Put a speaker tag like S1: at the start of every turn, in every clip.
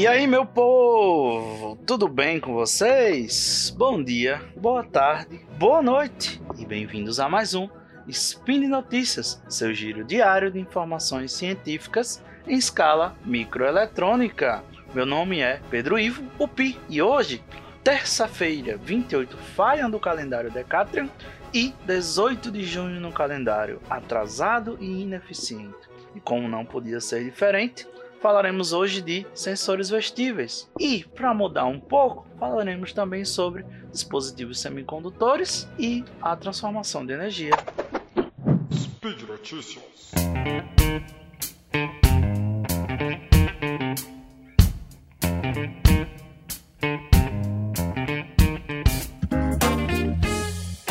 S1: E aí, meu povo, tudo bem com vocês? Bom dia, boa tarde, boa noite e bem-vindos a mais um Spin Notícias, seu giro diário de informações científicas em escala microeletrônica. Meu nome é Pedro Ivo, o Pi, e hoje, terça-feira, 28 Falha do calendário Decatrian e 18 de junho no calendário atrasado e ineficiente. E como não podia ser diferente, falaremos hoje de sensores vestíveis. E, para mudar um pouco, falaremos também sobre dispositivos semicondutores e a transformação de energia. Speed Notícias.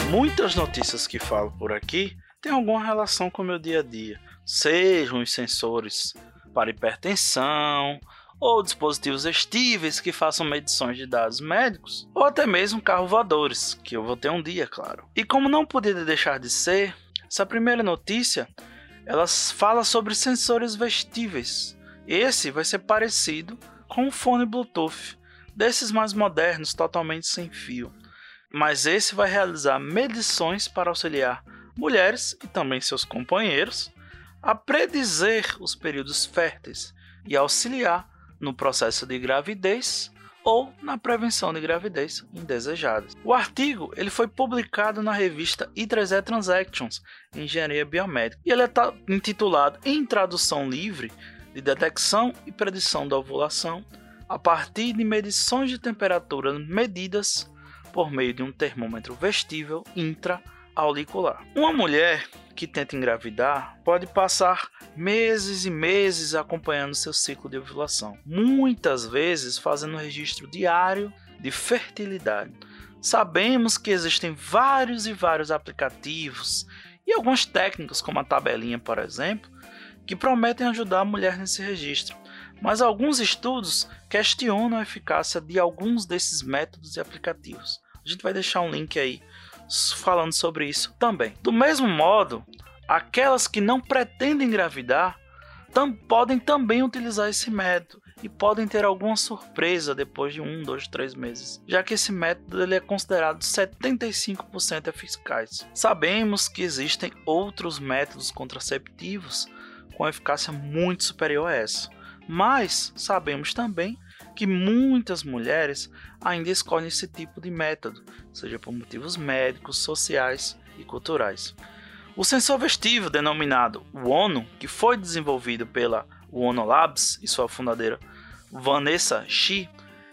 S1: Muitas notícias que falo por aqui têm alguma relação com o meu dia a dia, sejam os sensores para hipertensão, ou dispositivos vestíveis que façam medições de dados médicos, ou até mesmo carros voadores, que eu vou ter um dia, claro. E como não podia deixar de ser, essa primeira notícia, ela fala sobre sensores vestíveis. Esse vai ser parecido com um fone Bluetooth, desses mais modernos, totalmente sem fio. Mas esse vai realizar medições para auxiliar mulheres e também seus companheiros a predizer os períodos férteis e auxiliar no processo de gravidez ou na prevenção de gravidez indesejadas. O artigo ele foi publicado na revista I3E Transactions, Engenharia Biomédica, e ele está intitulado em tradução livre de detecção e predição da ovulação a partir de medições de temperatura medidas por meio de um termômetro vestível intra-auricular. Uma mulher que tenta engravidar pode passar meses e meses acompanhando seu ciclo de ovulação, muitas vezes fazendo um registro diário de fertilidade. Sabemos que existem vários e vários aplicativos e algumas técnicas, como a tabelinha, por exemplo, que prometem ajudar a mulher nesse registro. Mas alguns estudos questionam a eficácia de alguns desses métodos e aplicativos. A gente vai deixar um link aí falando sobre isso também. Do mesmo modo, aquelas que não pretendem engravidar tam podem também utilizar esse método e podem ter alguma surpresa depois de um, dois, três meses, já que esse método ele é considerado 75% eficaz. Sabemos que existem outros métodos contraceptivos com eficácia muito superior a essa, mas sabemos também que muitas mulheres ainda escolhem esse tipo de método, seja por motivos médicos, sociais e culturais. O sensor vestível denominado ONO, que foi desenvolvido pela ONO Labs e sua fundadeira Vanessa Shi,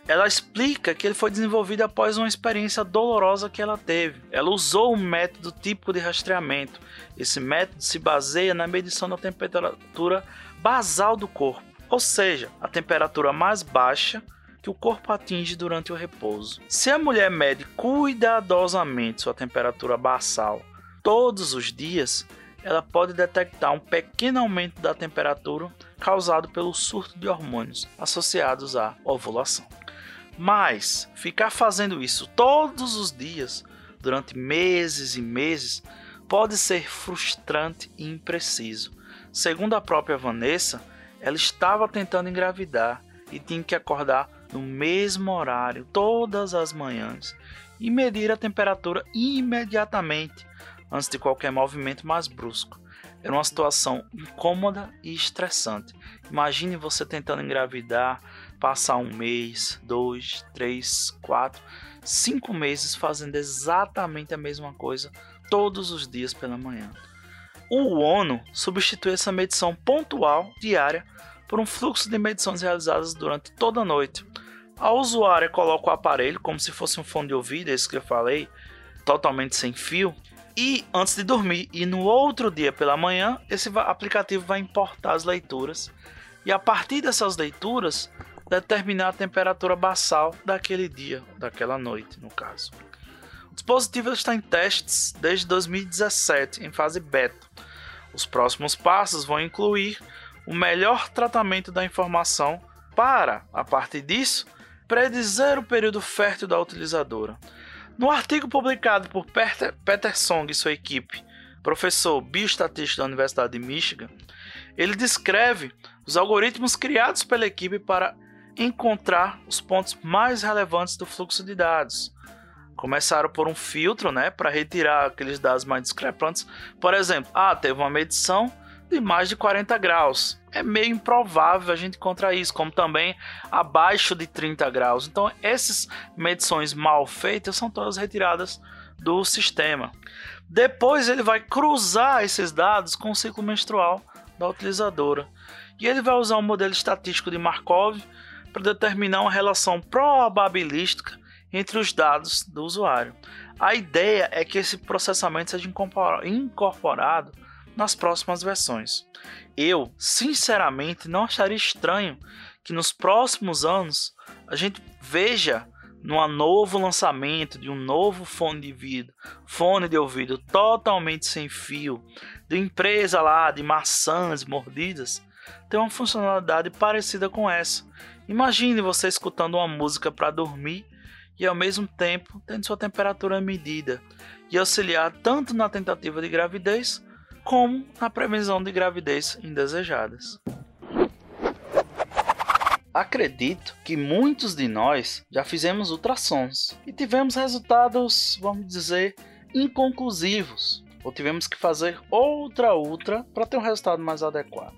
S1: ela explica que ele foi desenvolvido após uma experiência dolorosa que ela teve. Ela usou um método típico de rastreamento. Esse método se baseia na medição da temperatura basal do corpo ou seja, a temperatura mais baixa que o corpo atinge durante o repouso. Se a mulher mede cuidadosamente sua temperatura basal todos os dias, ela pode detectar um pequeno aumento da temperatura causado pelo surto de hormônios associados à ovulação. Mas ficar fazendo isso todos os dias durante meses e meses pode ser frustrante e impreciso. Segundo a própria Vanessa, ela estava tentando engravidar e tinha que acordar no mesmo horário todas as manhãs e medir a temperatura imediatamente antes de qualquer movimento mais brusco. Era uma situação incômoda e estressante. Imagine você tentando engravidar, passar um mês, dois, três, quatro, cinco meses fazendo exatamente a mesma coisa todos os dias pela manhã. O ONU substitui essa medição pontual diária por um fluxo de medições realizadas durante toda a noite. A usuária coloca o aparelho como se fosse um fone de ouvido, esse que eu falei, totalmente sem fio, e antes de dormir e no outro dia pela manhã, esse aplicativo vai importar as leituras e a partir dessas leituras determinar a temperatura basal daquele dia, daquela noite, no caso. Dispositivo está em testes desde 2017, em fase beta. Os próximos passos vão incluir o melhor tratamento da informação para, a partir disso, predizer o período fértil da utilizadora. No artigo publicado por Peter, Peter Song e sua equipe, professor bioestatístico da Universidade de Michigan, ele descreve os algoritmos criados pela equipe para encontrar os pontos mais relevantes do fluxo de dados. Começaram por um filtro, né, para retirar aqueles dados mais discrepantes. Por exemplo, ah, teve uma medição de mais de 40 graus. É meio improvável a gente encontrar isso, como também abaixo de 30 graus. Então, essas medições mal feitas são todas retiradas do sistema. Depois ele vai cruzar esses dados com o ciclo menstrual da utilizadora. E ele vai usar um modelo estatístico de Markov para determinar uma relação probabilística entre os dados do usuário. A ideia é que esse processamento seja incorporado nas próximas versões. Eu, sinceramente, não acharia estranho que nos próximos anos a gente veja num novo lançamento de um novo fone de ouvido, fone de ouvido totalmente sem fio, de empresa lá de maçãs mordidas, tem uma funcionalidade parecida com essa. Imagine você escutando uma música para dormir e ao mesmo tempo tendo sua temperatura medida e auxiliar tanto na tentativa de gravidez como na prevenção de gravidez indesejadas. Acredito que muitos de nós já fizemos ultrassons e tivemos resultados, vamos dizer, inconclusivos, ou tivemos que fazer outra ultra para ter um resultado mais adequado.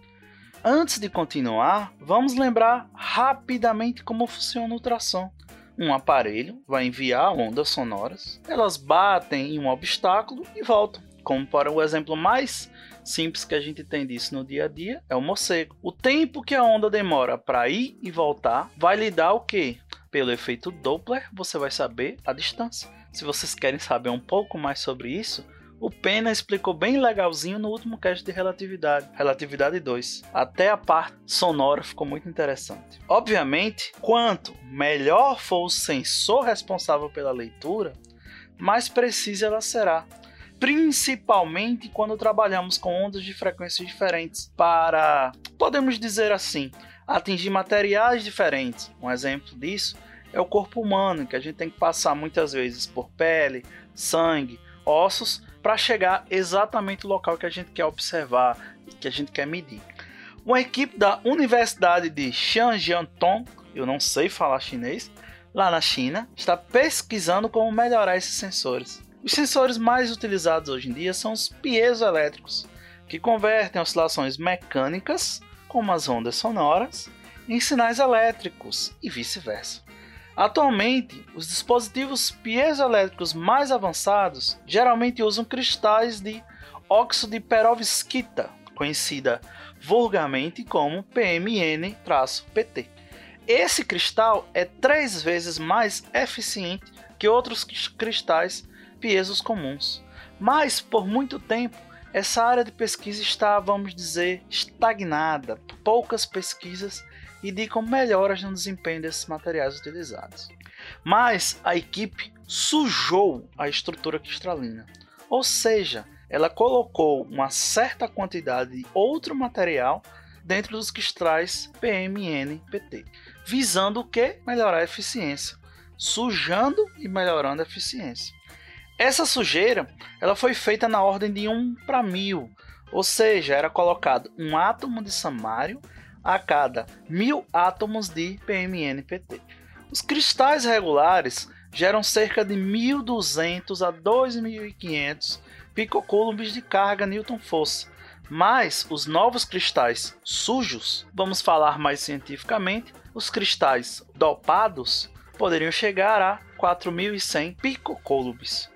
S1: Antes de continuar, vamos lembrar rapidamente como funciona o ultrassom. Um aparelho vai enviar ondas sonoras, elas batem em um obstáculo e voltam. Como para o exemplo mais simples que a gente tem disso no dia a dia é o morcego. O tempo que a onda demora para ir e voltar vai lhe dar o quê? Pelo efeito Doppler, você vai saber a distância. Se vocês querem saber um pouco mais sobre isso, o Pena explicou bem legalzinho no último cast de relatividade, relatividade 2. Até a parte sonora ficou muito interessante. Obviamente, quanto melhor for o sensor responsável pela leitura, mais precisa ela será principalmente quando trabalhamos com ondas de frequências diferentes, para, podemos dizer assim, atingir materiais diferentes. Um exemplo disso é o corpo humano, que a gente tem que passar muitas vezes por pele, sangue, ossos, para chegar exatamente no local que a gente quer observar, que a gente quer medir. Uma equipe da Universidade de Xianjiantong, eu não sei falar chinês, lá na China, está pesquisando como melhorar esses sensores. Os sensores mais utilizados hoje em dia são os piezoelétricos, que convertem oscilações mecânicas, como as ondas sonoras, em sinais elétricos e vice-versa. Atualmente, os dispositivos piezoelétricos mais avançados geralmente usam cristais de óxido de perovskita, conhecida vulgarmente como PMN-PT. Esse cristal é três vezes mais eficiente que outros cristais piesos comuns. Mas, por muito tempo, essa área de pesquisa está, vamos dizer, estagnada. Poucas pesquisas indicam melhoras no desempenho desses materiais utilizados. Mas a equipe sujou a estrutura cristalina, ou seja, ela colocou uma certa quantidade de outro material dentro dos cristais PMN-PT, visando o que? Melhorar a eficiência, sujando e melhorando a eficiência. Essa sujeira ela foi feita na ordem de 1 para 1000, ou seja, era colocado um átomo de samário a cada mil átomos de PMNPT. Os cristais regulares geram cerca de 1.200 a 2.500 picocoulombs de carga Newton-força, mas os novos cristais sujos, vamos falar mais cientificamente, os cristais dopados poderiam chegar a 4.100 picocoulombs.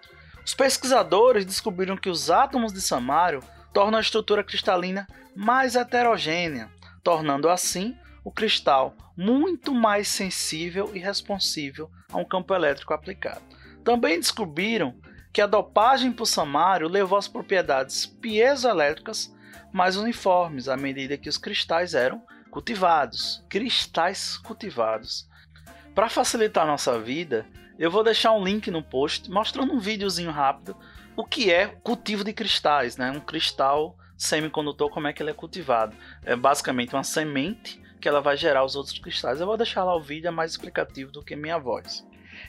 S1: Os pesquisadores descobriram que os átomos de samário tornam a estrutura cristalina mais heterogênea, tornando assim o cristal muito mais sensível e responsível a um campo elétrico aplicado. Também descobriram que a dopagem por samário levou às propriedades piezoelétricas mais uniformes à medida que os cristais eram cultivados. Cristais cultivados. Para facilitar nossa vida, eu vou deixar um link no post mostrando um videozinho rápido o que é cultivo de cristais, né? Um cristal semicondutor, como é que ele é cultivado. É basicamente uma semente que ela vai gerar os outros cristais. Eu vou deixar lá o vídeo, é mais explicativo do que minha voz.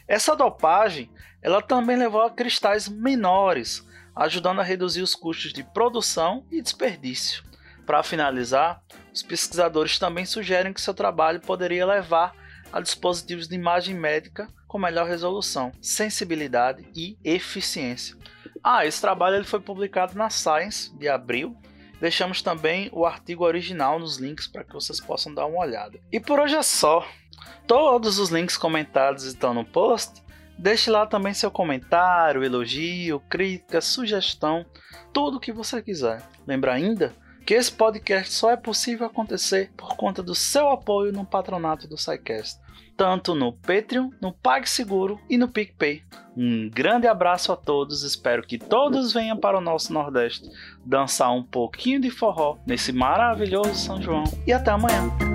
S1: Essa dopagem, ela também levou a cristais menores, ajudando a reduzir os custos de produção e desperdício. Para finalizar, os pesquisadores também sugerem que seu trabalho poderia levar a dispositivos de imagem médica com melhor resolução, sensibilidade e eficiência. Ah, esse trabalho ele foi publicado na Science de abril. Deixamos também o artigo original nos links para que vocês possam dar uma olhada. E por hoje é só. Todos os links comentados estão no post. Deixe lá também seu comentário, elogio, crítica, sugestão, tudo o que você quiser. Lembra ainda que esse podcast só é possível acontecer por conta do seu apoio no patronato do SciCast, tanto no Patreon, no PagSeguro e no PicPay. Um grande abraço a todos, espero que todos venham para o nosso Nordeste dançar um pouquinho de forró nesse maravilhoso São João e até amanhã.